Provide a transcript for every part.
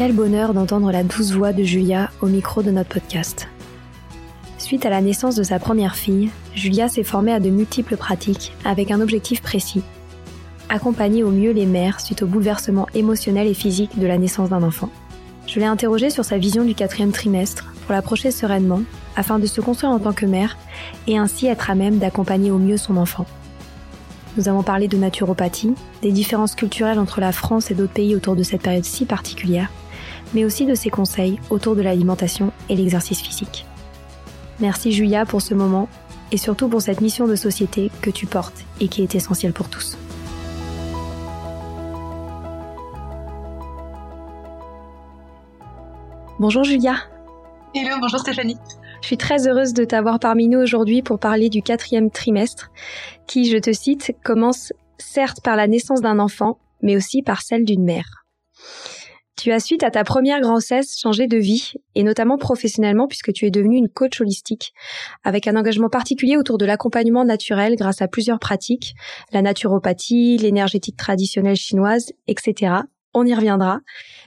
Quel bonheur d'entendre la douce voix de Julia au micro de notre podcast. Suite à la naissance de sa première fille, Julia s'est formée à de multiples pratiques avec un objectif précis. Accompagner au mieux les mères suite au bouleversement émotionnel et physique de la naissance d'un enfant. Je l'ai interrogée sur sa vision du quatrième trimestre pour l'approcher sereinement afin de se construire en tant que mère et ainsi être à même d'accompagner au mieux son enfant. Nous avons parlé de naturopathie, des différences culturelles entre la France et d'autres pays autour de cette période si particulière, mais aussi de ses conseils autour de l'alimentation et l'exercice physique. Merci Julia pour ce moment et surtout pour cette mission de société que tu portes et qui est essentielle pour tous. Bonjour Julia. Hello, bonjour Stéphanie. Je suis très heureuse de t'avoir parmi nous aujourd'hui pour parler du quatrième trimestre, qui, je te cite, commence certes par la naissance d'un enfant, mais aussi par celle d'une mère. Tu as suite à ta première grossesse changé de vie, et notamment professionnellement puisque tu es devenue une coach holistique, avec un engagement particulier autour de l'accompagnement naturel grâce à plusieurs pratiques, la naturopathie, l'énergétique traditionnelle chinoise, etc. On y reviendra.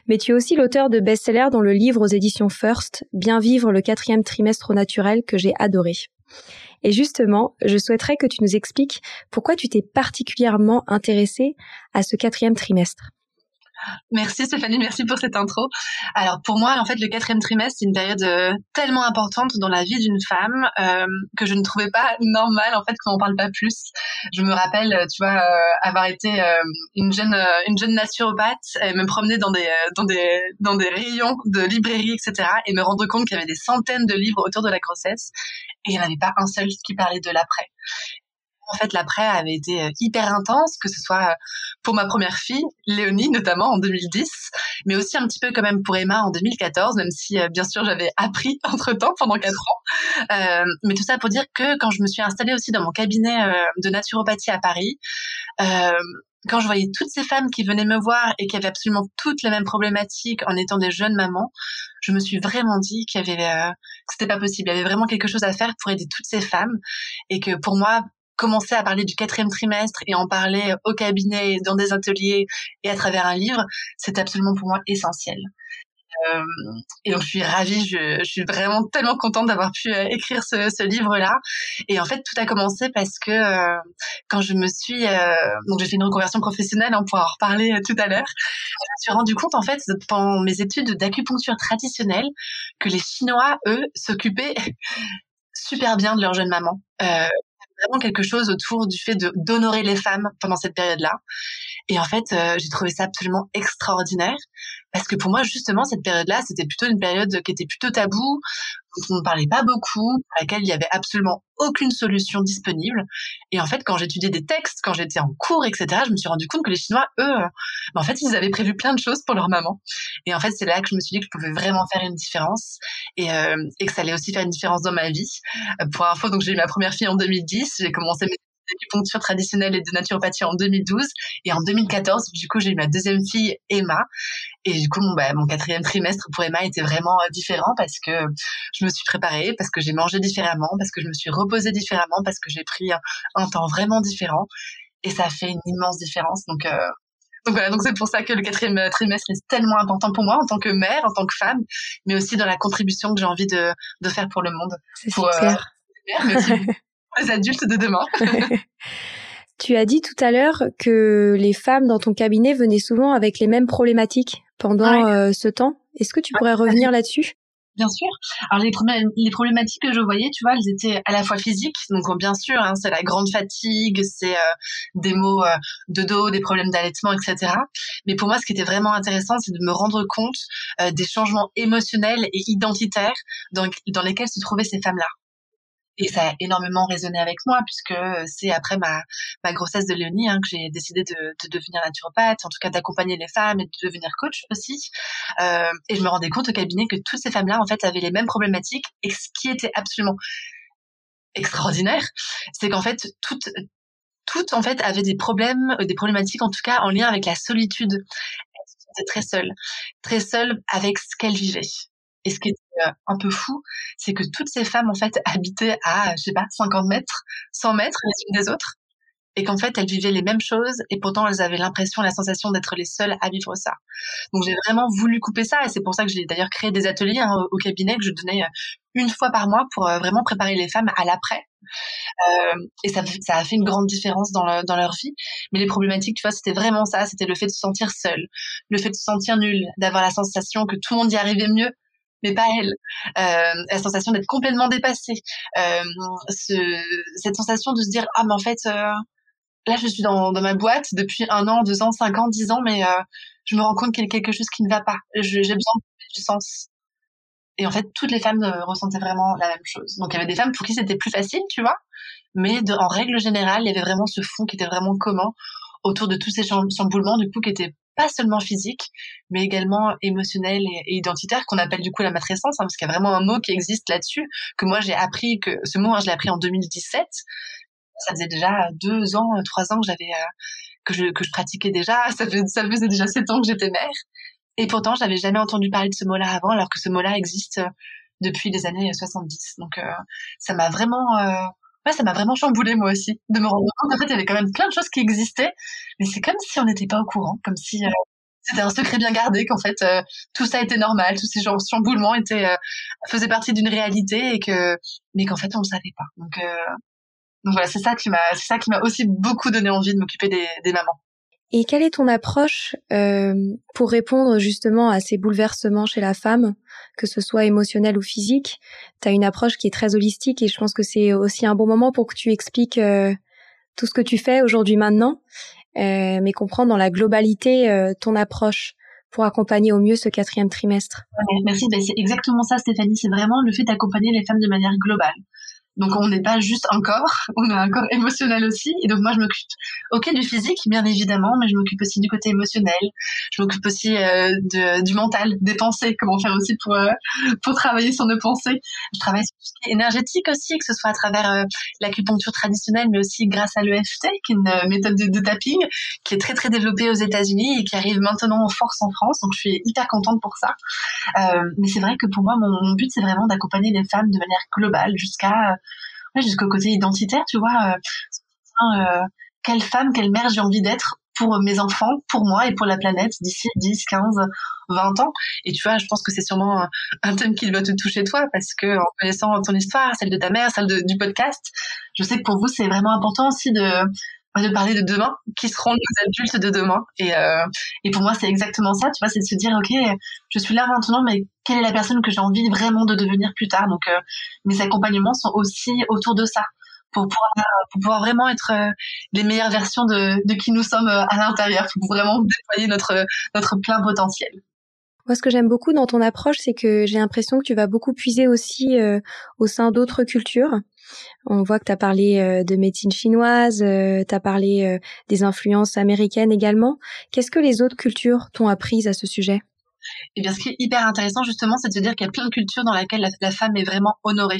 Mais tu es aussi l'auteur de best-sellers dont le livre aux éditions First, Bien vivre le quatrième trimestre naturel, que j'ai adoré. Et justement, je souhaiterais que tu nous expliques pourquoi tu t'es particulièrement intéressée à ce quatrième trimestre. Merci Stéphanie, merci pour cette intro. Alors pour moi, en fait, le quatrième trimestre, c'est une période euh, tellement importante dans la vie d'une femme euh, que je ne trouvais pas normal en fait qu'on en parle pas plus. Je me rappelle, tu vois, euh, avoir été une jeune une jeune naturopathe, et me promener dans des dans des dans des rayons de librairie, etc. et me rendre compte qu'il y avait des centaines de livres autour de la grossesse et il n'y en avait pas un seul qui parlait de l'après en fait, l'après avait été euh, hyper intense, que ce soit euh, pour ma première fille, Léonie notamment en 2010, mais aussi un petit peu quand même pour Emma en 2014, même si euh, bien sûr j'avais appris entre-temps pendant quatre ans. Mais tout ça pour dire que quand je me suis installée aussi dans mon cabinet de naturopathie à Paris, quand je voyais toutes ces femmes qui venaient me voir et qui avaient absolument toutes les mêmes problématiques en étant des jeunes mamans, je me suis vraiment dit qu'il y avait, euh, c'était pas possible. Il y avait vraiment quelque chose à faire pour aider toutes ces femmes et que pour moi, commencer à parler du quatrième trimestre et en parler au cabinet, dans des ateliers et à travers un livre, c'est absolument pour moi essentiel. Euh, et donc je suis ravie, je, suis vraiment tellement contente d'avoir pu euh, écrire ce, livre-là. Et en fait, tout a commencé parce que euh, quand je me suis, euh, donc j'ai fait une reconversion professionnelle, on pourra en reparler tout à l'heure. Je me suis rendu compte en fait pendant mes études d'acupuncture traditionnelle que les Chinois, eux, s'occupaient super bien de leur jeune maman. Euh, vraiment quelque chose autour du fait d'honorer les femmes pendant cette période-là. Et en fait, euh, j'ai trouvé ça absolument extraordinaire parce que pour moi, justement, cette période-là, c'était plutôt une période qui était plutôt tabou, dont on ne parlait pas beaucoup, à laquelle il y avait absolument aucune solution disponible. Et en fait, quand j'étudiais des textes, quand j'étais en cours, etc., je me suis rendu compte que les Chinois, eux, bah, en fait, ils avaient prévu plein de choses pour leur maman. Et en fait, c'est là que je me suis dit que je pouvais vraiment faire une différence et, euh, et que ça allait aussi faire une différence dans ma vie. Euh, pour info, donc j'ai eu ma première fille en 2010, j'ai commencé mes d'acupuncture traditionnelle et de naturopathie en 2012. Et en 2014, du coup, j'ai eu ma deuxième fille, Emma. Et du coup, mon, bah, mon quatrième trimestre pour Emma était vraiment euh, différent parce que je me suis préparée, parce que j'ai mangé différemment, parce que je me suis reposée différemment, parce que j'ai pris un, temps vraiment différent. Et ça a fait une immense différence. Donc, euh, donc voilà, donc c'est pour ça que le quatrième trimestre est tellement important pour moi en tant que mère, en tant que femme, mais aussi dans la contribution que j'ai envie de, de faire pour le monde. C'est super. Euh, les adultes de demain. tu as dit tout à l'heure que les femmes dans ton cabinet venaient souvent avec les mêmes problématiques pendant euh, ce temps. Est-ce que tu pourrais revenir là-dessus? Bien sûr. Alors les, les problématiques que je voyais, tu vois, elles étaient à la fois physiques, donc bien sûr, hein, c'est la grande fatigue, c'est euh, des maux euh, de dos, des problèmes d'allaitement, etc. Mais pour moi, ce qui était vraiment intéressant, c'est de me rendre compte des changements émotionnels et identitaires dans, dans lesquels se trouvaient ces femmes-là. Et ça a énormément résonné avec moi puisque c'est après ma, ma grossesse de Léonie hein, que j'ai décidé de, de, devenir naturopathe, en tout cas d'accompagner les femmes et de devenir coach aussi. Euh, et je me rendais compte au cabinet que toutes ces femmes-là en fait avaient les mêmes problématiques et ce qui était absolument extraordinaire, c'est qu'en fait toutes toutes en fait avaient des problèmes, des problématiques en tout cas en lien avec la solitude. Elles très seules, très seules avec ce qu'elles vivaient. Et ce qui est euh, un peu fou, c'est que toutes ces femmes, en fait, habitaient à, je sais pas, 50 mètres, 100 mètres les unes des autres. Et qu'en fait, elles vivaient les mêmes choses et pourtant elles avaient l'impression, la sensation d'être les seules à vivre ça. Donc j'ai vraiment voulu couper ça et c'est pour ça que j'ai d'ailleurs créé des ateliers hein, au cabinet que je donnais euh, une fois par mois pour euh, vraiment préparer les femmes à l'après. Euh, et ça, a fait une grande différence dans, le, dans leur vie. Mais les problématiques, tu vois, c'était vraiment ça. C'était le fait de se sentir seule, le fait de se sentir nulle, d'avoir la sensation que tout le monde y arrivait mieux mais pas elle. Euh, la sensation d'être complètement dépassée. Euh, ce, cette sensation de se dire ah mais en fait euh, là je suis dans, dans ma boîte depuis un an, deux ans, cinq ans, dix ans, mais je me rends compte qu'il y a quelque chose qui ne va pas. J'ai besoin de du sens. Et en fait, toutes les femmes ressentaient vraiment la même chose. Donc il y avait des femmes pour qui c'était plus facile, tu vois, mais en règle générale, il y avait vraiment ce fond qui était vraiment commun autour de tous ces chamboulements du coup qui étaient pas seulement physique, mais également émotionnel et, identitaire, qu'on appelle du coup la matrescence, hein, parce qu'il y a vraiment un mot qui existe là-dessus, que moi j'ai appris, que ce mot, hein, je l'ai appris en 2017. Ça faisait déjà deux ans, trois ans que j'avais euh, que je pratiquais déjà. Ça, fait, ça faisait déjà sept ans que j'étais mère. Et pourtant, j'avais jamais entendu parler de ce mot-là avant, alors que ce mot-là existe euh, depuis les années 70. Donc, euh, ça m'a vraiment ouais, ça m'a vraiment chamboulé moi aussi de me rendre compte qu'en fait il y avait quand même plein de choses qui existaient, mais c'est comme si on n'était pas au courant, comme si euh, c'était un secret bien gardé, qu'en fait euh, tout ça était normal, tous ces chamboulements étaient euh, faisaient partie d'une réalité et que mais qu'en fait on ne savait pas. Donc donc voilà, c'est ça qui m'a c'est ça qui m'a aussi beaucoup donné envie de m'occuper des, des mamans. Et quelle est ton approche euh, pour répondre justement à ces bouleversements chez la femme, que ce soit émotionnel ou physique? Tu as une approche qui est très holistique et je pense que c'est aussi un bon moment pour que tu expliques euh, tout ce que tu fais aujourd'hui maintenant, euh, mais comprendre dans la globalité ton approche pour accompagner au mieux ce quatrième trimestre. merci, ben, c'est exactement ça Stéphanie, c'est vraiment le fait d'accompagner les femmes de manière globale. Donc on n'est pas juste un corps, on a un corps émotionnel aussi. Et donc moi je m'occupe, ok du physique bien évidemment, mais je m'occupe aussi du côté émotionnel. Je m'occupe aussi euh, de, du mental, des pensées, comment faire aussi pour euh, pour travailler sur nos pensées. Je travaille sur ce qui est énergétique aussi, que ce soit à travers euh, l'acupuncture traditionnelle, mais aussi grâce à l'EFT, qui est une méthode de, tapping qui est très très développée aux États-Unis et qui arrive maintenant en force en France. Donc je suis hyper contente pour ça. mais c'est vrai que pour moi mon, mon but c'est vraiment d'accompagner les femmes de manière globale jusqu'à jusqu'au côté identitaire, tu vois. Euh, euh, quelle femme, quelle mère j'ai envie d'être pour mes enfants, pour moi et pour la planète d'ici 10, 15, 20 ans. Et tu vois, je pense que c'est sûrement un, thème qui va te toucher toi parce que en connaissant ton histoire, celle de ta mère, celle du podcast, je sais que pour vous c'est vraiment important aussi de de parler de demain, qui seront nos adultes de demain. Et, euh, et pour moi, c'est exactement ça, tu vois, c'est de se dire, ok, je suis là maintenant, mais quelle est la personne que j'ai envie vraiment de devenir plus tard? Donc, euh, mes accompagnements sont aussi autour de ça, pour pouvoir, pour pouvoir vraiment être euh, les meilleures versions de, de qui nous sommes euh, à l'intérieur, pour vraiment déployer notre, notre plein potentiel. Moi, ce que j'aime beaucoup dans ton approche, c'est que j'ai l'impression que tu vas beaucoup puiser aussi euh, au sein d'autres cultures. On voit que tu as parlé euh, de médecine chinoise, euh, tu as parlé des influences américaines également. Qu'est-ce que les autres cultures t'ont appris à ce sujet? Eh bien, ce qui est hyper intéressant, justement, c'est de se dire qu'il y a plein de cultures dans lesquelles la femme est vraiment honorée.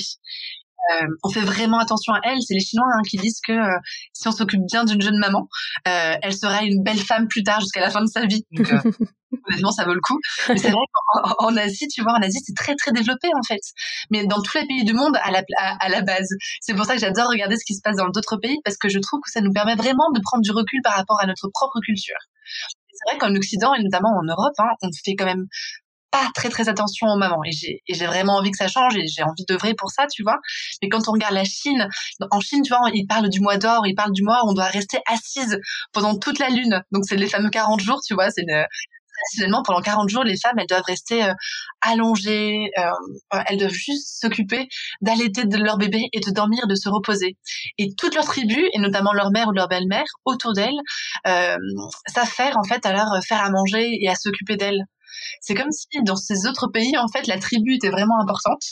Euh, on fait vraiment attention à elle. C'est les Chinois hein, qui disent que euh, si on s'occupe bien d'une jeune maman, euh, elle sera une belle femme plus tard jusqu'à la fin de sa vie. Donc, honnêtement, ça vaut le coup. Mais c'est vrai qu'en Asie, tu vois, en Asie, c'est très très développé en fait. Mais dans tous les pays du monde, à la, à, la base, c'est pour ça que j'adore regarder ce qui se passe dans d'autres pays parce que je trouve que ça nous permet vraiment de prendre du recul par rapport à notre propre culture c'est vrai qu'en Occident et notamment en Europe, hein, on fait quand même pas très très attention aux mamans. Et j'ai vraiment envie que ça change et j'ai envie de vrai pour ça tu vois. Mais quand on regarde la Chine en Chine tu vois ils parlent du mois d'or ils parlent du mois où on doit rester assise pendant toute la lune. Donc c'est les fameux 40 jours tu vois. C'est traditionnellement pendant 40 jours les femmes elles doivent rester euh, allongées euh, elles doivent juste s'occuper d'allaiter de leur bébé et de dormir de se reposer. Et toute leur tribu et notamment leur mère ou leur belle-mère autour d'elles euh, s'affairent en fait à leur faire à manger et à s'occuper d'elles c'est comme si dans ces autres pays, en fait, la tribu était vraiment importante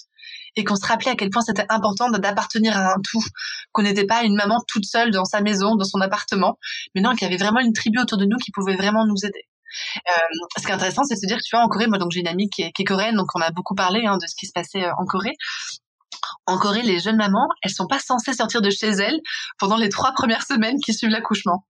et qu'on se rappelait à quel point c'était important d'appartenir à un tout, qu'on n'était pas une maman toute seule dans sa maison, dans son appartement, mais non, qu'il y avait vraiment une tribu autour de nous qui pouvait vraiment nous aider. Euh, ce qui est intéressant, c'est de se dire tu vois, en Corée, moi, donc j'ai une amie qui est, qui est coréenne, donc on a beaucoup parlé hein, de ce qui se passait euh, en Corée. En Corée, les jeunes mamans, elles sont pas censées sortir de chez elles pendant les trois premières semaines qui suivent l'accouchement.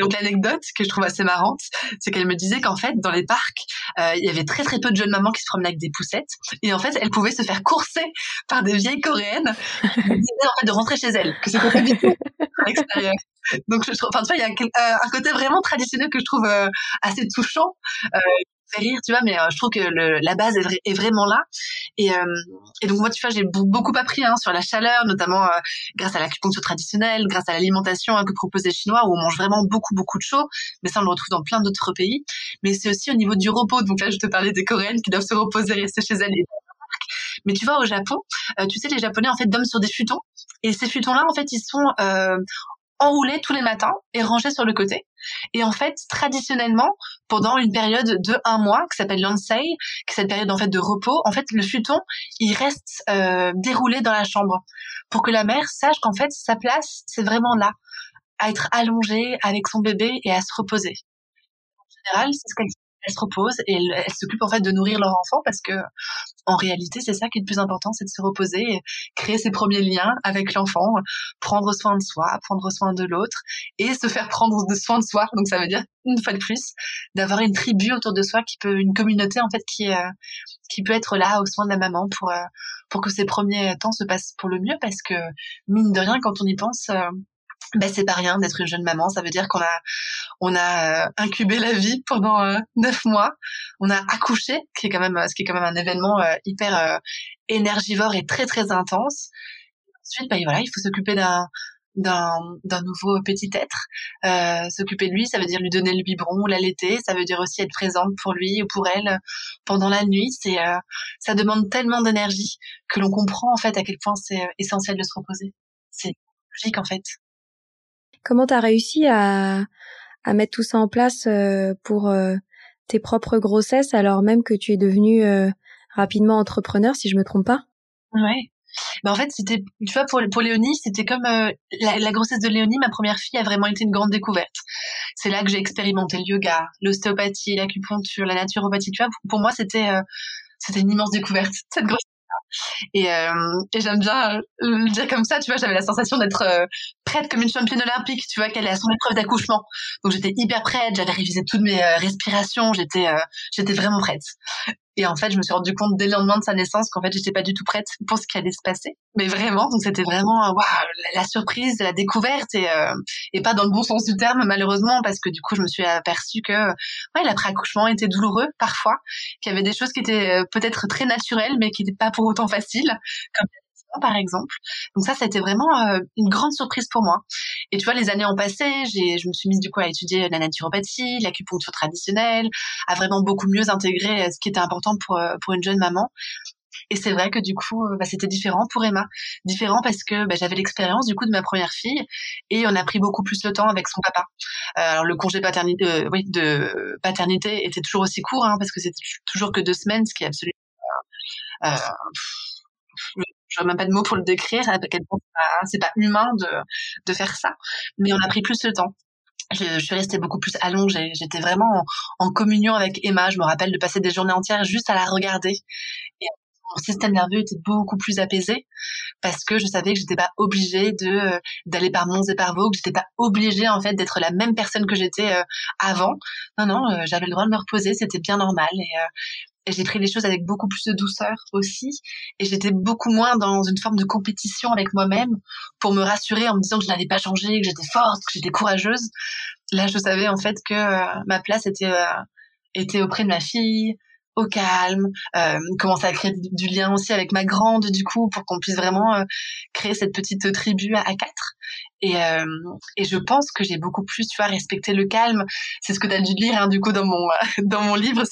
Donc l'anecdote que je trouve assez marrante, c'est qu'elle me disait qu'en fait, dans les parcs, euh, il y avait très très peu de jeunes mamans qui se promenaient avec des poussettes, et en fait, elles pouvaient se faire courser par des vieilles coréennes qui disaient en fait de rentrer chez elles, que c'était à l'extérieur. Donc je trouve, enfin tu vois, il y a euh, un côté vraiment traditionnel que je trouve euh, assez touchant, rire, tu vois, mais euh, je trouve que la base est, vraiment là. Et, euh, et, donc moi, tu vois, j'ai beaucoup appris hein, sur la chaleur, notamment euh, grâce à l'acupuncture traditionnelle, grâce à l'alimentation hein, que proposent les Chinois, où on mange vraiment beaucoup, beaucoup de chaud. Mais ça, on le retrouve dans plein d'autres pays. Mais c'est aussi au niveau du repos. Donc là, je te parlais des Coréennes qui doivent se reposer, rester chez elles. Mais tu vois, au Japon, tu sais, les Japonais, en fait, dorment sur des futons. Et ces futons-là, en fait, ils sont enroulés tous les matins et rangés sur le côté. Et en fait, traditionnellement, pendant une période de un mois, qui s'appelle l'onsei, qui est cette période en fait de repos, en fait, le futon, il reste euh, déroulé dans la chambre pour que la mère sache qu'en fait, sa place, c'est vraiment là, à être allongée avec son bébé et à se reposer. En général, c'est ce qu'elle elles se reposent et elles, s'occupent en fait de nourrir leur enfant parce que en réalité c'est ça qui est le plus important c'est de se reposer créer ses premiers liens avec l'enfant prendre soin de soi prendre soin de l'autre et se faire prendre soin de soi. Donc ça veut dire une fois de plus d'avoir une tribu autour de soi qui peut une communauté en fait qui euh, qui peut être là au soin de la maman pour euh, pour que ces premiers temps se passent pour le mieux parce que mine de rien quand on y pense euh, ben c'est pas rien d'être une jeune maman. Ça veut dire qu'on a on a euh, incubé la vie pendant euh, neuf mois. On a accouché, qui est quand même ce qui est quand même un événement euh, hyper énergivore et très très intense. Ensuite, ben voilà, il faut s'occuper d'un d'un nouveau petit être. s'occuper de lui, ça veut dire lui donner le biberon, l'allaiter. Ça veut dire aussi être présente pour lui ou pour elle pendant la nuit. C'est ça demande tellement d'énergie que l'on comprend en fait à quel point c'est essentiel de se reposer. C'est logique en fait. Comment tu as réussi à, à mettre tout ça en place euh, pour euh, tes propres grossesses alors même que tu es devenue euh, rapidement entrepreneur, si je me trompe pas? Ouais. Ben en fait, c'était, tu vois, pour, pour Léonie, c'était comme la, la, grossesse de Léonie, ma première fille, a vraiment été une grande découverte. C'est là que j'ai expérimenté le yoga, l'ostéopathie, l'acupuncture, la naturopathie. Tu vois, pour moi, c'était c'était une immense découverte cette grossesse et, euh, et j'aime bien le dire comme ça, tu vois, j'avais la sensation d'être euh, prête comme une championne olympique, tu vois, qu'elle est à son épreuve d'accouchement. Donc j'étais hyper prête, j'avais révisé toutes mes euh, respirations, j'étais j'étais vraiment prête. Et en fait, je me suis rendu compte dès le lendemain de sa naissance qu'en fait, j'étais pas du tout prête pour ce qui allait se passer. Mais vraiment, donc c'était vraiment waouh, la, surprise, la découverte et euh, et pas dans le bon sens du terme malheureusement parce que du coup, je me suis aperçue que ouais, l'après-accouchement était douloureux parfois, qu'il y avait des choses qui étaient euh, peut-être très naturelles mais qui n'étaient pas pour autant faciles comme par exemple. Donc ça, ça a été vraiment euh, une grande surprise pour moi. Et tu vois, les années ont passé, je me suis mise du coup à étudier la naturopathie, l'acupuncture traditionnelle, à vraiment beaucoup mieux intégrer euh, ce qui était important pour, euh, pour une jeune maman. Et c'est vrai que du coup, bah, c'était différent pour Emma. Différent parce que bah, j'avais l'expérience du coup de ma première fille et on a pris beaucoup plus le temps avec son papa. alors le congé paternité, oui, de paternité était toujours aussi court hein, parce que c'était toujours que deux semaines, ce qui est absolument euh, je même pas de mots pour le décrire, à quel point c'est pas humain de, faire ça. Mais on a pris plus de temps. Je, je suis restée beaucoup plus allongée. J'étais vraiment en, communion avec Emma. Je me rappelle de passer des journées entières juste à la regarder. Mon système nerveux était beaucoup plus apaisé parce que je savais que j'étais pas obligée de d'aller par monts et par vaux, que j'étais pas obligée en fait d'être la même personne que j'étais euh, avant. Non non, euh, j'avais le droit de me reposer, c'était bien normal euh, et j'ai pris les choses avec beaucoup plus de douceur aussi et j'étais beaucoup moins dans une forme de compétition avec moi-même pour me rassurer en me disant que je n'allais pas changer, que j'étais forte, que j'étais courageuse. Là, je savais en fait que euh, ma place était euh, était auprès de ma fille, au calme, euh, commencer à créer du, lien aussi avec ma grande du coup pour qu'on puisse vraiment euh, créer cette petite tribu à, quatre. Et, et je pense que j'ai beaucoup plus, tu vois, respecté le calme. C'est ce que tu as dû lire hein, du coup dans mon dans mon livre,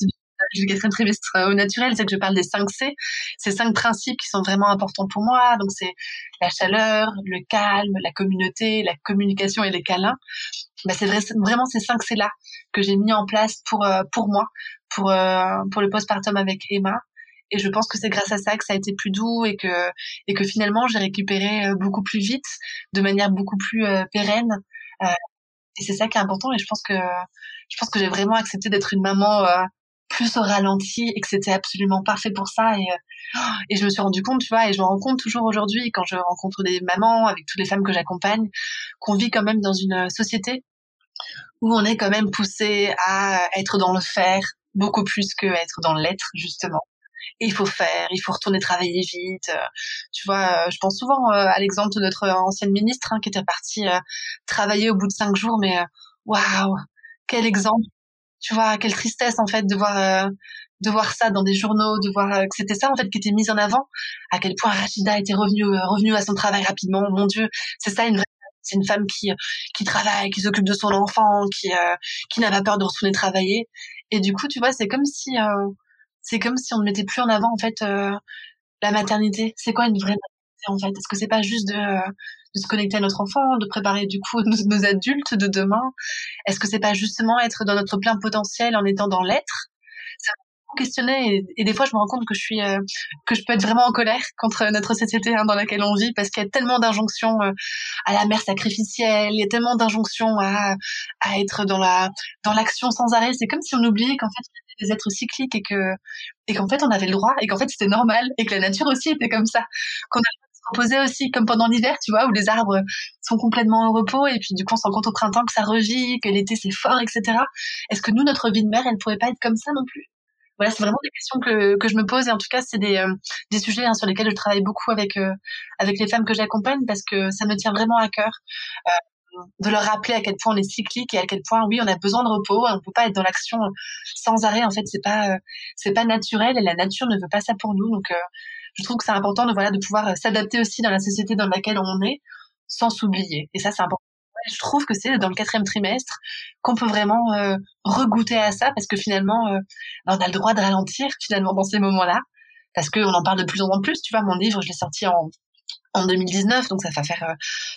quatrième trimestre au naturel, c'est que je parle des 5 C, ces cinq principes qui sont vraiment importants pour moi. Donc c'est la chaleur, le calme, la communauté, la communication et les câlins. Bah, c'est vraiment ces 5 C là que j'ai mis en place pour euh, pour moi, pour euh, pour le postpartum avec Emma. Et je pense que c'est grâce à ça que ça a été plus doux et que et que finalement j'ai récupéré euh, beaucoup plus vite, de manière beaucoup plus pérenne. Et c'est ça qui est important. Et je pense que je pense que j'ai vraiment accepté d'être une maman plus au ralenti et que c'était absolument parfait pour ça. Et et je me suis rendu compte, tu vois, et je me rends compte toujours aujourd'hui quand je rencontre des mamans avec toutes les femmes que j'accompagne, qu'on vit quand même dans une société où on est quand même poussé à être dans le faire beaucoup plus que être dans l'être justement il faut faire, il faut retourner travailler vite. Euh, tu vois, euh, je pense souvent euh, à l'exemple de notre ancienne ministre hein, qui était partie travailler au bout de cinq jours, mais waouh, quel exemple Tu vois, quelle tristesse en fait de voir de voir ça dans des journaux, de voir que c'était ça en fait qui était mis en avant. À quel point Rachida était revenue revenue à son travail rapidement. Mon Dieu, c'est ça une vraie c'est une femme qui qui travaille, qui s'occupe de son enfant, qui qui n'a pas peur de retourner travailler. Et du coup, tu vois, c'est comme si c'est comme si on ne mettait plus en avant en fait euh, la maternité. C'est quoi une vraie Est-ce que c'est pas juste de, euh, se connecter à notre enfant, de préparer du coup nos, adultes de demain. Est-ce que c'est pas justement être dans notre plein potentiel en étant dans l'être? Questionner et, des fois je me rends compte que je suis euh, que je peux être vraiment en colère contre notre société hein, dans laquelle on vit parce qu'il y a tellement d'injonctions à la mère sacrificielle, il y a tellement d'injonctions à à être dans la dans l'action sans arrêt. C'est comme si on oubliait qu'en fait des êtres cycliques et que et qu'en fait on avait le droit et qu'en fait c'était normal et que la nature aussi était comme ça reposer aussi comme pendant l'hiver tu vois où les arbres sont complètement au repos et puis du coup on se rend compte au printemps que ça revit que l'été c'est fort etc est-ce que nous notre vie de mère elle pourrait pas être comme ça non plus? Voilà c'est vraiment des questions que, que je me pose et en tout cas c'est des, euh, des sujets hein, sur lesquels je travaille beaucoup avec euh, avec les femmes que j'accompagne parce que ça me tient vraiment à cœur euh, de leur rappeler à quel point on est cyclique et à quel point oui on a besoin de repos. On peut pas être dans l'action sans arrêt. En fait c'est pas c'est pas naturel et la nature ne veut pas ça pour nous. Donc je trouve que c'est important de voilà de pouvoir euh, s'adapter aussi dans la société dans laquelle on est sans s'oublier. Et ça c'est important. Je trouve que c'est dans le quatrième trimestre qu'on peut vraiment euh, regoûter à ça parce que finalement on a le droit de ralentir finalement dans ces moments-là parce qu'on en parle de plus en plus. Tu vois mon livre je l'ai sorti en en 2019, donc ça va faire euh,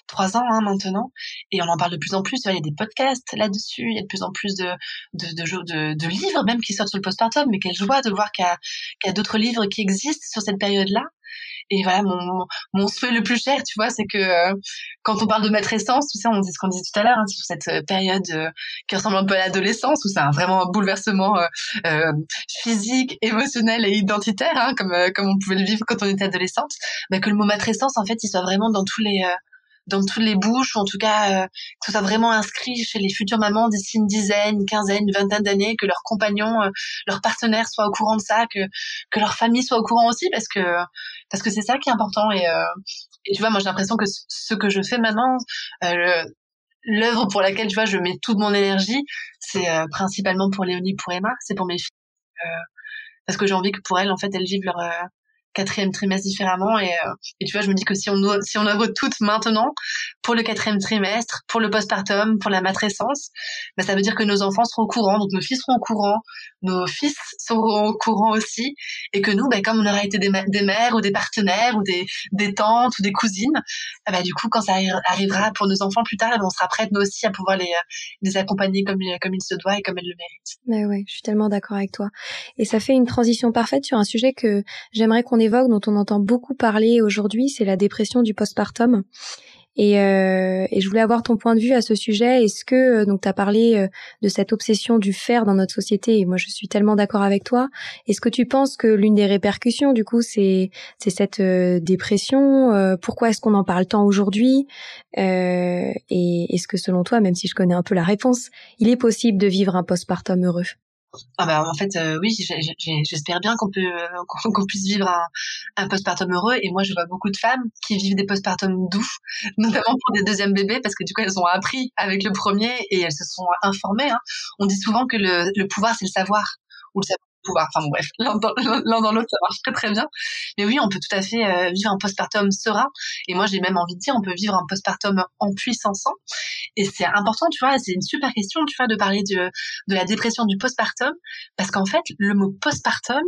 trois ans hein, maintenant, et on en parle de plus en plus. Il y a des podcasts là-dessus, il y a de plus en plus de de, de, de, livres même qui sortent sur le postpartum, mais quelle joie de voir qu'il y a d'autres livres qui existent sur cette période-là. Et voilà, mon, souhait le plus cher, tu vois, c'est que euh, quand on parle de matrescence, tu sais, on dit ce qu'on disait tout à l'heure, hein, sur cette euh, période euh, qui ressemble un peu à l'adolescence, où c'est vraiment un bouleversement physique, émotionnel et identitaire, hein, comme, comme on pouvait le vivre quand on était adolescente, bah, que le mot matrescence, en fait, il soit vraiment dans tous les dans toutes les bouches, ou en tout cas euh, que ce soit vraiment inscrit chez les futures mamans d'ici une dizaine, une quinzaine, une vingtaine d'années, que leurs compagnons, euh, leurs partenaires soient au courant de ça, que que leur famille soit au courant aussi, parce que parce que c'est ça qui est important. Et, euh, et tu vois, moi j'ai l'impression que ce que je fais maintenant, l'œuvre pour laquelle tu vois je mets toute mon énergie, c'est principalement pour Léonie, pour Emma, c'est pour mes filles, parce que j'ai envie que pour elles en fait elles vivent leur quatrième trimestre différemment et, euh, et tu vois je me dis que si on si on œuvre toutes maintenant pour le quatrième trimestre pour le postpartum pour la matrescence bah, ça veut dire que nos enfants seront au courant donc nos filles seront au courant nos fils seront au courant aussi et que nous bah, comme on aura été des, mères ou des partenaires ou des, des tantes ou des cousines bah, du coup quand ça arrivera pour nos enfants plus tard on sera prête nous aussi à pouvoir les, les accompagner comme, comme il se doit et comme elles le méritent. Mais ouais je suis tellement d'accord avec toi. Et ça fait une transition parfaite sur un sujet que j'aimerais qu'on dont on entend beaucoup parler aujourd'hui, c'est la dépression du postpartum. Et, euh, et, je voulais avoir ton point de vue à ce sujet. Est-ce que euh, donc tu as parlé euh, de cette obsession du faire dans notre société et moi je suis tellement d'accord avec toi. Est-ce que tu penses que l'une des répercussions du coup c'est c'est cette dépression Pourquoi est-ce qu'on en parle tant aujourd'hui Et est-ce que selon toi, même si je connais un peu la réponse, il est possible de vivre un postpartum heureux? Ah bah en fait euh, oui j'espère bien qu'on peut euh, qu'on puisse vivre un, un postpartum heureux et moi je vois beaucoup de femmes qui vivent des postpartum doux notamment pour des deuxièmes bébés parce que du coup elles ont appris avec le premier et elles se sont informées hein. on dit souvent que le, le pouvoir c'est le savoir ou le savoir pouvoir. Enfin bon, bref, l'un dans, l'autre, ça marche très très bien. Mais oui, on peut tout à fait euh, vivre un postpartum serein. Et moi, j'ai même envie de dire, on peut vivre un postpartum en puissance. Et c'est important, tu vois, c'est une super question, tu vois, de parler de, de la dépression du postpartum. Parce qu'en fait, le mot postpartum,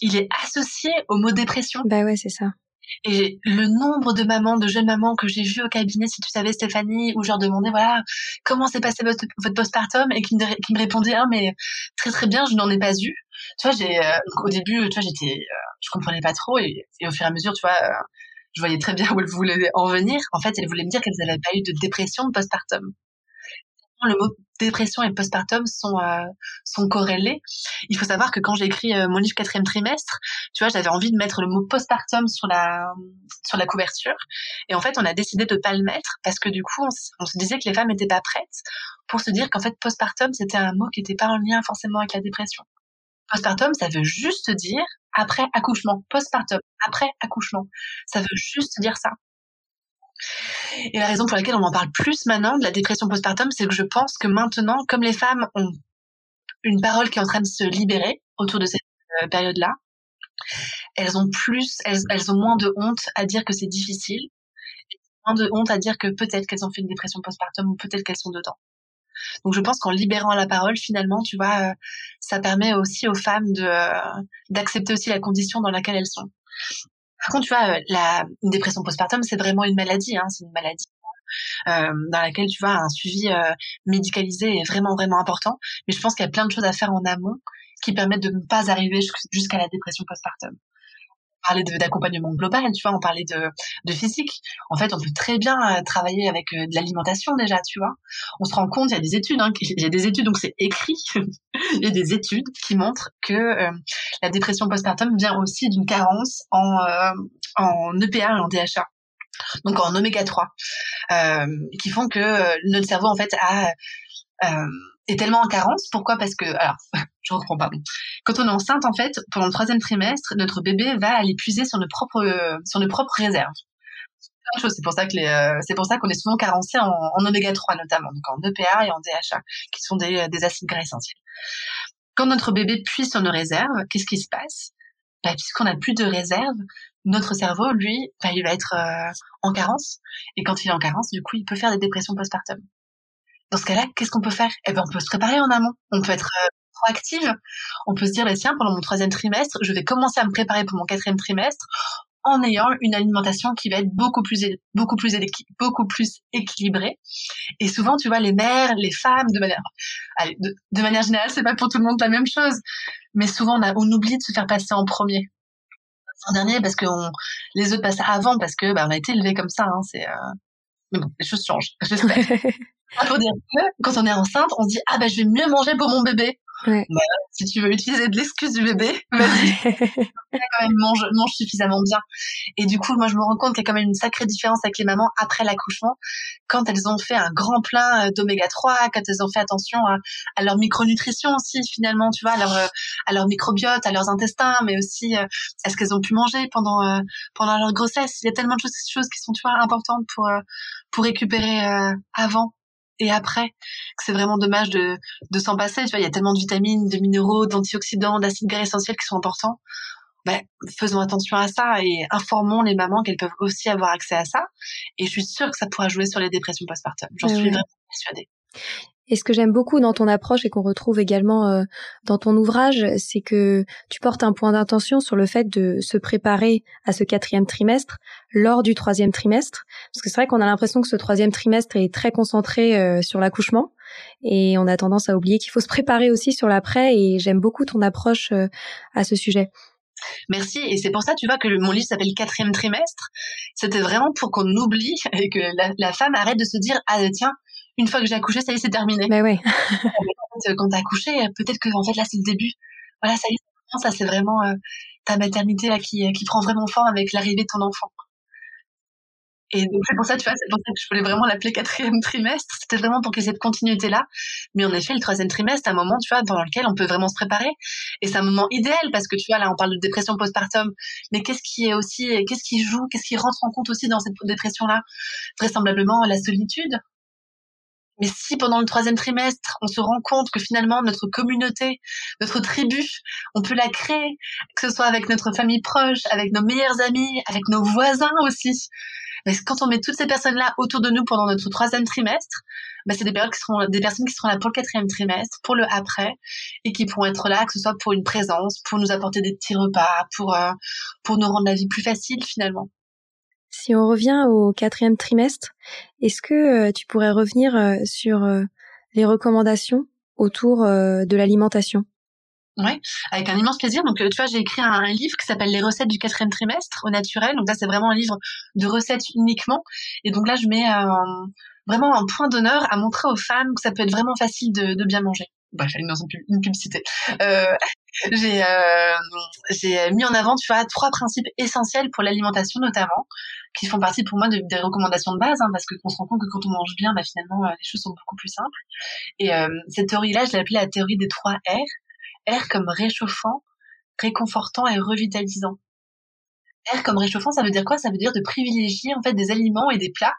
il est associé au mot dépression. Bah ouais, c'est ça. Et le nombre de mamans, de jeunes mamans que j'ai vues au cabinet, si tu savais Stéphanie, où je leur demandais, voilà, comment s'est passé votre, votre postpartum et qui me, qui me répondaient, ah, mais très très bien, je n'en ai pas eu. Tu vois, j'ai au début, tu vois, j'étais, je comprenais pas trop et, au fur et à mesure, tu vois, je voyais très bien où elle voulait en venir. En fait, elle voulait me dire qu'elle n'avaient pas eu de dépression postpartum le mot dépression et postpartum sont euh, sont corrélés. Il faut savoir que quand j'ai écrit euh, mon livre quatrième trimestre, tu vois, j'avais envie de mettre le mot postpartum sur la sur la couverture, et en fait, on a décidé de pas le mettre parce que du coup, on, se disait que les femmes n'étaient pas prêtes pour se dire qu'en fait, postpartum c'était un mot qui n'était pas en lien forcément avec la dépression. Postpartum, ça veut juste dire après accouchement. Postpartum, après accouchement, ça veut juste dire ça. Et la raison pour laquelle on en parle plus maintenant de la dépression postpartum, c'est que je pense que maintenant, comme les femmes ont une parole qui est en train de se libérer autour de cette euh, période-là, elles ont plus, elles, elles, ont moins de honte à dire que c'est difficile, moins de honte à dire que peut-être qu'elles ont fait une dépression postpartum ou peut-être qu'elles sont dedans. Donc je pense qu'en libérant la parole, finalement, tu vois, euh, ça permet aussi aux femmes de euh, d'accepter aussi la condition dans laquelle elles sont. Par contre, tu vois, euh, la dépression postpartum, c'est vraiment une maladie. Hein, c'est une maladie dans laquelle tu vois un suivi médicalisé est vraiment vraiment important. Mais je pense qu'il y a plein de choses à faire en amont qui permettent de ne pas arriver jusqu'à la dépression postpartum parlait d'accompagnement global, tu vois, on parlait de, de physique. En fait, on peut très bien euh, travailler avec euh, de l'alimentation déjà, tu vois. On se rend compte, il y a des études, hein, il y a des études, donc c'est écrit, il y a des études qui montrent que euh, la dépression postpartum vient aussi d'une carence en, en EPA et en DHA donc en oméga 3, euh, qui font que notre cerveau en fait a euh, est tellement en carence. Pourquoi? Parce que, alors, je reprends pas. Quand on est enceinte, en fait, pendant le troisième trimestre, notre bébé va aller puiser sur nos propres, sur nos propres réserves. C'est pour ça que euh, c'est pour ça qu'on est souvent carencé en, en, oméga 3 notamment, donc en EPA et en DHA, qui sont des, des acides gras essentiels. Quand notre bébé puise sur nos réserves, qu'est-ce qui se passe? Bah, Puisqu'on n'a plus de réserves, notre cerveau, lui, bah, il va être euh, en carence. Et quand il est en carence, du coup, il peut faire des dépressions postpartum. Dans ce cas-là, qu'est-ce qu'on peut faire? Eh ben, on peut se préparer en amont. On peut être euh, proactive. On peut se dire, bah, tiens, pendant mon troisième trimestre, je vais commencer à me préparer pour mon quatrième trimestre en ayant une alimentation qui va être beaucoup plus beaucoup plus beaucoup plus équilibrée. Et souvent, tu vois, les mères, les femmes, de manière allez, de, manière générale, c'est pas pour tout le monde la même chose, mais souvent on, a, on oublie de se faire passer en premier. En dernier, parce que les autres passent avant, parce que bah, on a été élevés comme ça. Hein, c'est euh... mais bon, les choses changent. dire que quand on est enceinte, on se dit ah ben je vais mieux manger pour mon bébé. Ouais. Bah, si tu veux utiliser de l'excuse du bébé, vas-y. quand même mange, mange suffisamment bien. Et du coup, moi je me rends compte qu'il y a quand même une sacrée différence avec les mamans après l'accouchement, quand elles ont fait un grand plein euh, d'oméga 3, quand elles ont fait attention à, à, leur micronutrition aussi finalement, tu vois, à leur, euh, à leur microbiote, à leurs intestins, mais aussi euh, à ce qu'elles ont pu manger pendant pendant leur grossesse. Il y a tellement de choses, choses qui sont tu vois importantes pour pour récupérer avant et après, c'est vraiment dommage de, de s'en passer. Tu vois, il y a tellement de vitamines, de minéraux, d'antioxydants, d'acides gras essentiels qui sont importants. Ben, faisons attention à ça et informons les mamans qu'elles peuvent aussi avoir accès à ça. Et je suis sûre que ça pourra jouer sur les dépressions postpartum. J'en suis vraiment persuadée. Et ce que j'aime beaucoup dans ton approche et qu'on retrouve également euh, dans ton ouvrage, c'est que tu portes un point d'intention sur le fait de se préparer à ce quatrième trimestre lors du troisième trimestre. Parce que c'est vrai qu'on a l'impression que ce troisième trimestre est très concentré euh, sur l'accouchement et on a tendance à oublier qu'il faut se préparer aussi sur l'après et j'aime beaucoup ton approche euh, à ce sujet. Merci. Et c'est pour ça, tu vois, que mon livre s'appelle Quatrième trimestre. C'était vraiment pour qu'on oublie et que la, la, femme arrête de se dire, ah tiens, une fois que j'ai accouché, ça y est, c'est terminé. Mais ouais. quand t'as accouché, peut-être que en fait là c'est le début. Voilà, ça y est, ça c'est vraiment euh, ta maternité là qui qui prend vraiment forme avec l'arrivée de ton enfant. Et donc c'est pour ça, tu vois, c'est pour ça que je voulais vraiment l'appeler quatrième trimestre. C'était vraiment pour qu'il y ait cette continuité là. Mais en effet, le troisième trimestre, c'est un moment, tu vois, pendant lequel on peut vraiment se préparer. Et c'est un moment idéal parce que tu vois, là, on parle de dépression postpartum. Mais qu'est-ce qui est aussi, qu'est-ce qui joue, qu'est-ce qui rentre en compte aussi dans cette dépression là? Vraisemblablement la solitude, mais si pendant le troisième trimestre, on se rend compte que finalement notre communauté, notre tribu, on peut la créer, que ce soit avec notre famille proche, avec nos meilleurs amis, avec nos voisins aussi. Mais quand on met toutes ces personnes-là autour de nous pendant notre troisième trimestre, bah c'est des, personnes qui seront, des personnes qui seront là pour le quatrième trimestre, pour le après, et qui pourront être là, que ce soit pour une présence, pour nous apporter des petits repas, pour, euh, pour nous rendre la vie plus facile finalement. Si on revient au quatrième trimestre, est-ce que euh, tu pourrais revenir euh, sur euh, les recommandations autour de l'alimentation? Oui, avec un immense plaisir. Donc, tu vois, j'ai écrit un, livre qui s'appelle Les recettes du quatrième trimestre au naturel. Donc là, c'est vraiment un livre de recettes uniquement. Et donc là, je mets vraiment un point d'honneur à montrer aux femmes que ça peut être vraiment facile de bien manger. Bref, une, une publicité. Euh, j'ai euh, j'ai mis en avant, tu vois, trois principes essentiels pour l'alimentation notamment, qui font partie pour moi de, des recommandations de base, hein, parce qu'on se rend compte que quand on mange bien, bah, finalement, euh, les choses sont beaucoup plus simples. Et cette théorie-là, je l'ai appelée la théorie des trois R. R comme réchauffant, réconfortant et revitalisant comme réchauffant, ça veut dire quoi? Ça veut dire de privilégier en fait des aliments et des plats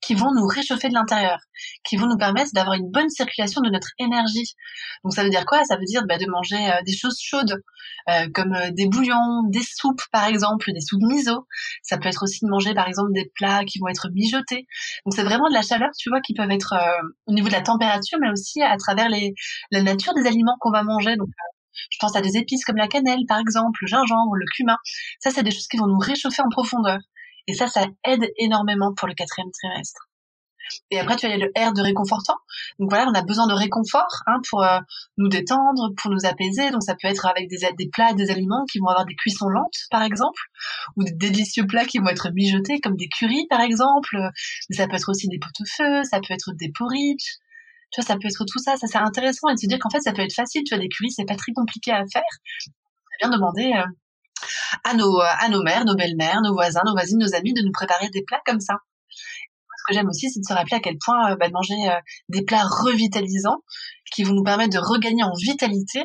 qui vont nous réchauffer de l'intérieur, qui vont nous permettre d'avoir une bonne circulation de notre énergie. Donc ça veut dire quoi? Ça veut dire bah, de manger euh, des choses chaudes, euh, comme euh, des bouillons, des soupes par exemple, des soupes miso. Ça peut être aussi de manger par exemple des plats qui vont être mijotés. Donc c'est vraiment de la chaleur, tu vois, qui peuvent être au niveau de la température, mais aussi à travers les, la nature des aliments qu'on va manger. Je pense à des épices comme la cannelle, par exemple, le gingembre, le cumin. Ça, c'est des choses qui vont nous réchauffer en profondeur. Et ça, ça aide énormément pour le quatrième trimestre. Et après, tu as le R de réconfortant. Donc voilà, on a besoin de réconfort hein, pour euh, nous détendre, pour nous apaiser. Donc ça peut être avec des, des plats, des aliments qui vont avoir des cuissons lentes, par exemple, ou des délicieux plats qui vont être mijotés, comme des currys, par exemple. Mais ça peut être aussi des pot-au-feu, ça peut être des porridge, tu vois, ça peut être tout ça. Ça, c'est intéressant et de se dire qu'en fait, ça peut être facile. Tu vois, des cuisses, c'est pas très compliqué à faire. On bien demander euh, à nos, à nos mères, nos belles-mères, nos voisins, nos voisines, nos amis de nous préparer des plats comme ça. Ce que j'aime aussi, c'est de se rappeler à quel point euh, bah, de manger euh, des plats revitalisants qui vont nous permettre de regagner en vitalité.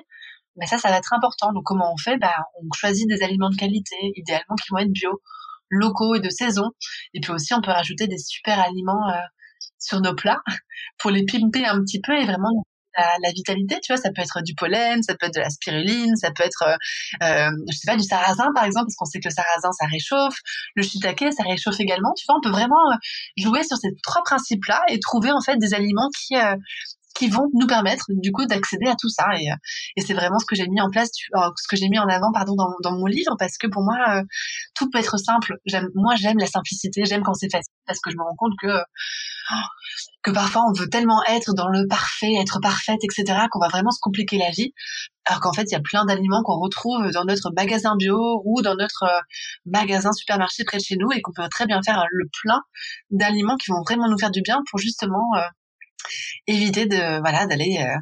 Mais ça, ça va être important. Donc, comment on fait? Bah, On choisit des aliments de qualité, idéalement qui vont être bio, locaux et de saison. Et puis aussi, on peut rajouter des super aliments sur nos plats pour les pimper un petit peu et vraiment la, vitalité, tu vois, ça peut être du pollen, ça peut être de la spiruline, ça peut être, euh, euh, je sais pas, du sarrasin par exemple, parce qu'on sait que le sarrasin ça réchauffe, le shiitake ça réchauffe également, tu vois, on peut vraiment euh, jouer sur ces trois principes-là et trouver en fait des aliments qui qui vont nous permettre du coup d'accéder à tout ça. Et, euh, et c'est vraiment ce que j'ai mis en place ce que j'ai mis en avant pardon dans, dans, mon livre parce que pour moi euh, tout peut être simple. J'aime moi j'aime la simplicité j'aime quand c'est facile parce que je me rends compte que oh, que parfois on veut tellement être dans le parfait être parfaite etc qu'on va vraiment se compliquer la vie. Alors qu'en fait il y a plein d'aliments qu'on retrouve dans notre magasin bio ou dans notre euh, magasin supermarché près de chez nous et qu'on peut très bien faire le plein d'aliments qui vont vraiment nous faire du bien pour justement éviter de voilà d'aller euh,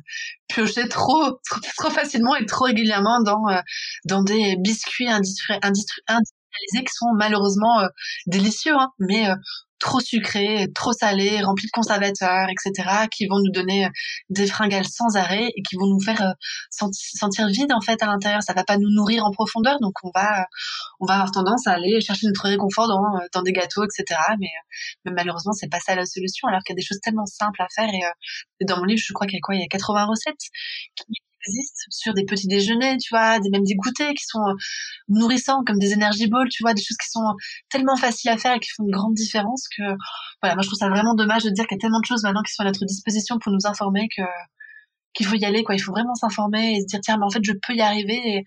piocher trop, trop, facilement et trop régulièrement dans euh, des biscuits industrialisés qui sont malheureusement euh, délicieux hein, mais trop sucrés, trop salés, remplis de conservateurs, etc., qui vont nous donner des fringales sans arrêt et qui vont nous faire sentir vide en fait à l'intérieur. Ça va pas nous nourrir en profondeur, donc on va on va avoir tendance à aller chercher notre réconfort dans, dans des gâteaux, etc. Mais, mais malheureusement, c'est pas ça la solution. Alors qu'il y a des choses tellement simples à faire et, dans mon livre, je crois qu'il y a quoi? Il y a 80 recettes existent sur des petits déjeuners, tu vois, des même des goûters qui sont euh, nourrissants comme des energy balls, tu vois, des choses qui sont tellement faciles à faire et qui font une grande différence que voilà, moi je trouve ça vraiment dommage de dire qu'il y a tellement de choses maintenant qui sont à notre disposition pour nous informer que qu'il faut y aller quoi, il faut vraiment s'informer et se dire tiens mais en fait je peux y arriver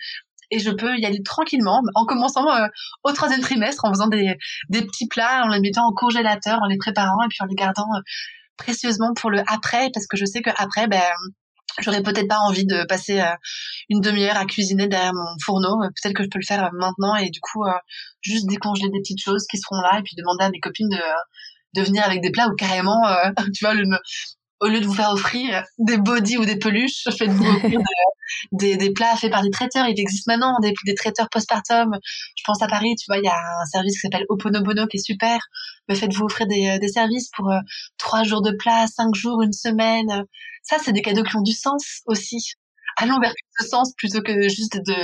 et, je peux y aller tranquillement en commençant euh, au troisième trimestre en faisant des, des petits plats, en les mettant au congélateur, en les préparant et puis en les gardant euh, précieusement pour le après parce que je sais que après ben j'aurais peut-être pas envie de passer euh, une demi-heure à cuisiner derrière mon fourneau. Euh, peut-être que je peux le faire euh, maintenant et du coup juste décongeler des petites choses qui seront là et puis demander à mes copines de de venir avec des plats ou carrément tu vois le, au lieu de vous faire offrir des bodies ou des peluches, faites-vous offrir des, des, plats faits par des traiteurs. Il existe maintenant des, des traiteurs postpartum. Je pense à Paris, tu vois, il y a un service qui s'appelle Oponobono qui est super. Mais faites-vous offrir des, des services pour trois jours de plats, cinq jours, une semaine. Ça, c'est des cadeaux qui ont du sens aussi. Allons vers ce sens plutôt que juste de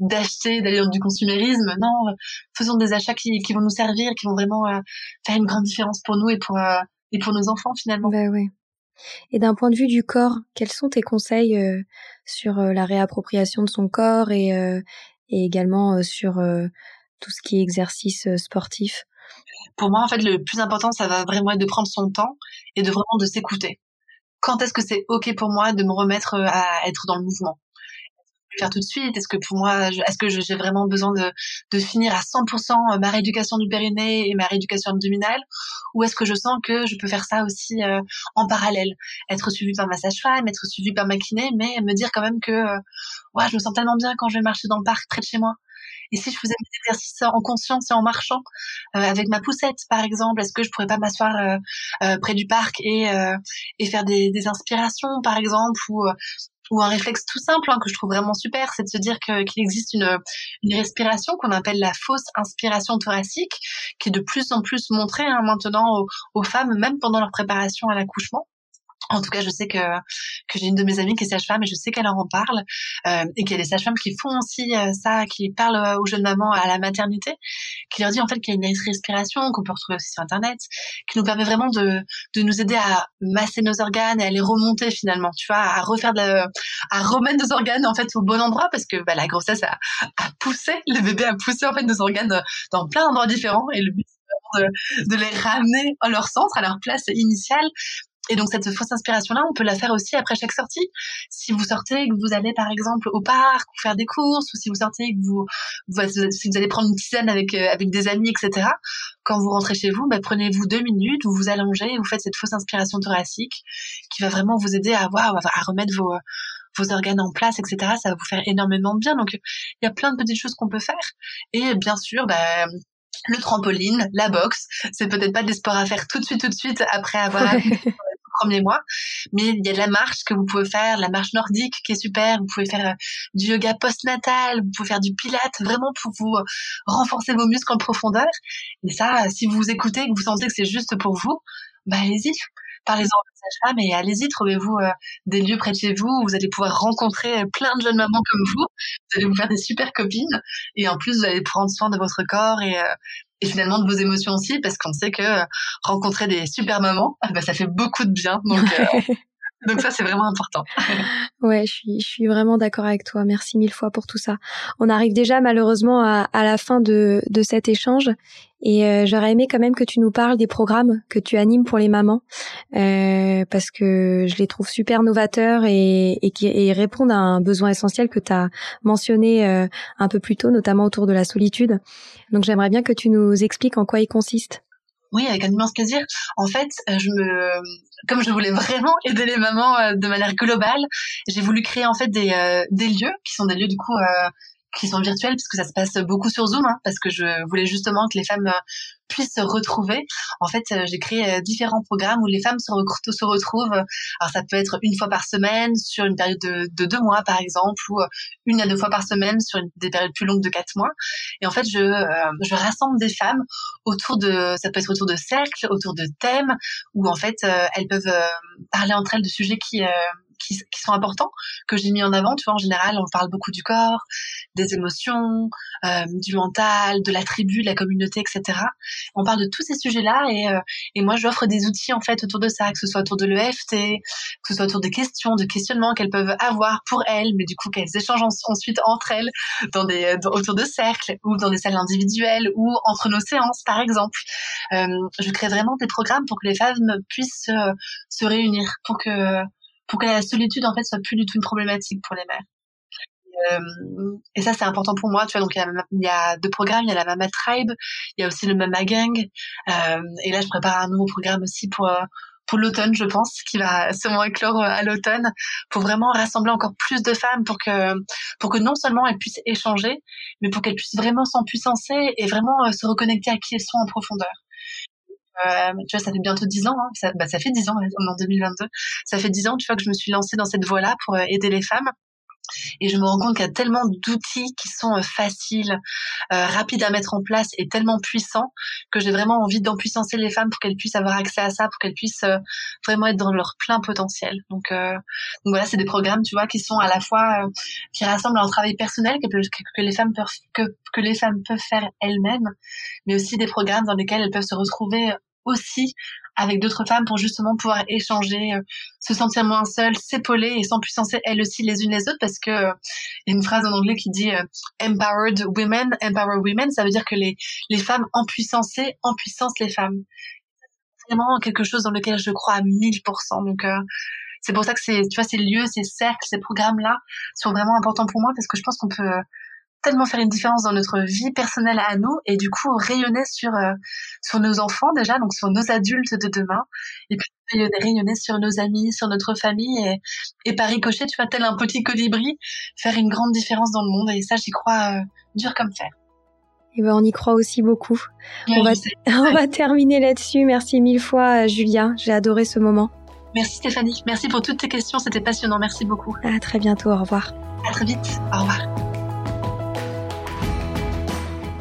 d'acheter, d'aller dans du consumérisme. Non, faisons des achats qui, qui vont nous servir, qui vont vraiment euh, faire une grande différence pour nous et pour euh, et pour nos enfants finalement. Ben oui. Et d'un point de vue du corps, quels sont tes conseils euh, sur la réappropriation de son corps et, et également sur tout ce qui est exercice sportif? Pour moi, en fait, le plus important, ça va vraiment être de prendre son temps et de vraiment de s'écouter. Quand est-ce que c'est ok pour moi de me remettre euh, à être dans le mouvement? Faire tout de suite? Est-ce que pour moi, est-ce que j'ai vraiment besoin de, de finir à 100% ma rééducation du périnée et ma rééducation abdominale? Ou est-ce que je sens que je peux faire ça aussi euh, en parallèle? Être suivi par ma sage-femme, être suivi par ma kiné, mais me dire quand même que euh, ouais, je me sens tellement bien quand je vais marcher dans le parc près de chez moi. Et si je faisais des exercices en conscience et en marchant euh, avec ma poussette, par exemple, est-ce que je pourrais pas m'asseoir euh, euh, près du parc et, et faire des, des inspirations, par exemple, ou un réflexe tout simple hein, que je trouve vraiment super, c'est de se dire qu'il existe une, une respiration qu'on appelle la fausse inspiration thoracique, qui est de plus en plus montrée hein, maintenant aux, aux, femmes, même pendant leur préparation à l'accouchement. En tout cas, je sais que, que j'ai une de mes amies qui est sage-femme et je sais qu'elle en parle euh, et qu'il y a des sages-femmes qui font aussi euh, ça, qui parlent euh, aux jeunes mamans à la maternité, qui leur dit en fait qu'il y a une respiration qu'on peut retrouver aussi sur Internet, qui nous permet vraiment de, de nous aider à masser nos organes et à les remonter finalement, tu vois, à refaire de à remettre nos organes en fait au bon endroit parce que bah, la grossesse a, a poussé, le bébé a poussé en fait nos organes dans plein d'endroits différents et le but de, de, les ramener à leur centre, à leur place initiale et donc cette fausse inspiration-là, on peut la faire aussi après chaque sortie. Si vous sortez et que vous allez par exemple au parc ou faire des courses, ou si vous sortez et que vous, si vous allez prendre une tisane avec euh, avec des amis, etc. Quand vous rentrez chez vous, bah, prenez-vous deux minutes, vous vous allongez, et vous faites cette fausse inspiration thoracique qui va vraiment vous aider à voir, à remettre vos vos organes en place, etc. Ça va vous faire énormément de bien. Donc il y a plein de petites choses qu'on peut faire. Et bien sûr, bah, le trampoline, la boxe, c'est peut-être pas des sports à faire tout de suite, tout de suite après avoir premier mois. Mais il y a de la marche que vous pouvez faire, la marche nordique qui est super. Vous pouvez faire euh, du yoga post-natal, vous pouvez faire du pilate, vraiment pour vous euh, renforcer vos muscles en profondeur. Et ça, si vous écoutez et que vous sentez que c'est juste pour vous, bah allez-y. Parlez-en votre sage-femme et allez-y, trouvez-vous euh, des lieux près de chez vous où vous allez pouvoir rencontrer plein de jeunes mamans comme vous. Vous allez vous faire des super copines et en plus vous allez prendre soin de votre corps et, et finalement de vos émotions aussi, parce qu'on sait que euh, rencontrer des super mamans, bah, ça fait beaucoup de bien. Donc, euh, donc ça, c'est vraiment important. ouais, je suis, je suis vraiment d'accord avec toi. Merci mille fois pour tout ça. On arrive déjà malheureusement à, à la fin de, de cet échange. Et euh, j'aurais aimé quand même que tu nous parles des programmes que tu animes pour les mamans, euh, parce que je les trouve super novateurs et, et qui et répondent à un besoin essentiel que tu as mentionné euh, un peu plus tôt, notamment autour de la solitude. Donc j'aimerais bien que tu nous expliques en quoi ils consistent. Oui, avec un immense plaisir. En fait, euh, je me, comme je voulais vraiment aider les mamans euh, de manière globale, j'ai voulu créer en fait des, euh, des lieux qui sont des lieux du coup qui sont virtuels puisque ça se passe beaucoup sur Zoom, hein, parce que je voulais justement que les femmes puissent se retrouver. En fait, euh, j'ai créé euh, différents programmes où les femmes se, retrouvent. Alors, ça peut être une fois par semaine sur une période de, de deux mois, par exemple, ou euh, une à deux fois par semaine sur des périodes plus longues de quatre mois. Et en fait, je, je rassemble des femmes autour de, ça peut être autour de cercles, autour de thèmes, où en fait, elles peuvent parler entre elles de sujets qui qui, sont importants que j'ai mis en avant. Tu vois, en général, on parle beaucoup du corps, des émotions, euh, du mental, de la tribu, de la communauté, etc. On parle de tous ces sujets-là et, euh, et moi, j'offre des outils en fait autour de ça, que ce soit autour de l'EFT, que ce soit autour des questions, de questionnements qu'elles peuvent avoir pour elles, mais du coup qu'elles échangent ensuite entre elles dans des autour de cercles ou dans des salles individuelles ou entre nos séances, par exemple. Euh, je crée vraiment des programmes pour que les femmes puissent se réunir, pour que pour que la solitude en fait soit plus du tout une problématique pour les mères. Euh, et ça c'est important pour moi, tu vois. Donc il y, a, deux programmes, il y a la Mama Tribe, il y a aussi le Mama Gang. Euh, et là je prépare un nouveau programme aussi pour euh, pour l'automne, je pense, qui va sûrement éclore euh, à l'automne, pour vraiment rassembler encore plus de femmes, pour que pour que non seulement elles puissent échanger, mais pour qu'elles puissent vraiment s'empuissancer et vraiment se reconnecter à qui elles sont en profondeur. Euh, tu vois, ça fait bientôt dix ans, hein, ça, bah, ça fait dix ans, en 2022. Ça fait dix ans, tu vois, que je me suis lancée dans cette voie-là pour euh, aider les femmes. Et je me rends compte qu'il y a tellement d'outils qui sont euh, faciles, euh, rapides à mettre en place et tellement puissants que j'ai vraiment envie d'empuissancer les femmes pour qu'elles puissent avoir accès à ça, pour qu'elles puissent euh, vraiment être dans leur plein potentiel. Donc, voilà, c'est des programmes, tu vois, qui sont à la fois qui rassemblent un travail personnel que, les femmes peuvent que les femmes peuvent faire elles-mêmes, mais aussi des programmes dans lesquels elles peuvent se retrouver aussi avec d'autres femmes pour justement pouvoir échanger, euh, se sentir moins seule, s'épauler et s'empuissancer elles aussi les unes les autres parce que euh, il y a une phrase en anglais qui dit euh, empowered women, empower women, ça veut dire que les, les femmes empuissancées empuissancent les femmes. C'est vraiment quelque chose dans lequel je crois à 1000%. Donc c'est pour ça que c'est, tu vois, ces lieux, ces cercles, ces programmes-là sont vraiment importants pour moi parce que je pense qu'on peut tellement faire une différence dans notre vie personnelle à nous et du coup rayonner sur euh, sur nos enfants déjà donc sur nos adultes de demain et puis rayonner, rayonner sur nos amis sur notre famille et, et par ricochet tu vois tel un petit colibri faire une grande différence dans le monde et ça j'y crois euh, dur comme fer et eh ben, on y croit aussi beaucoup. on, va, on va terminer là-dessus. Merci mille fois, Julia. J'ai adoré ce moment. Merci Stéphanie. Merci pour toutes tes questions. C'était passionnant. Merci beaucoup. À très bientôt. Au revoir. À très vite. Au revoir.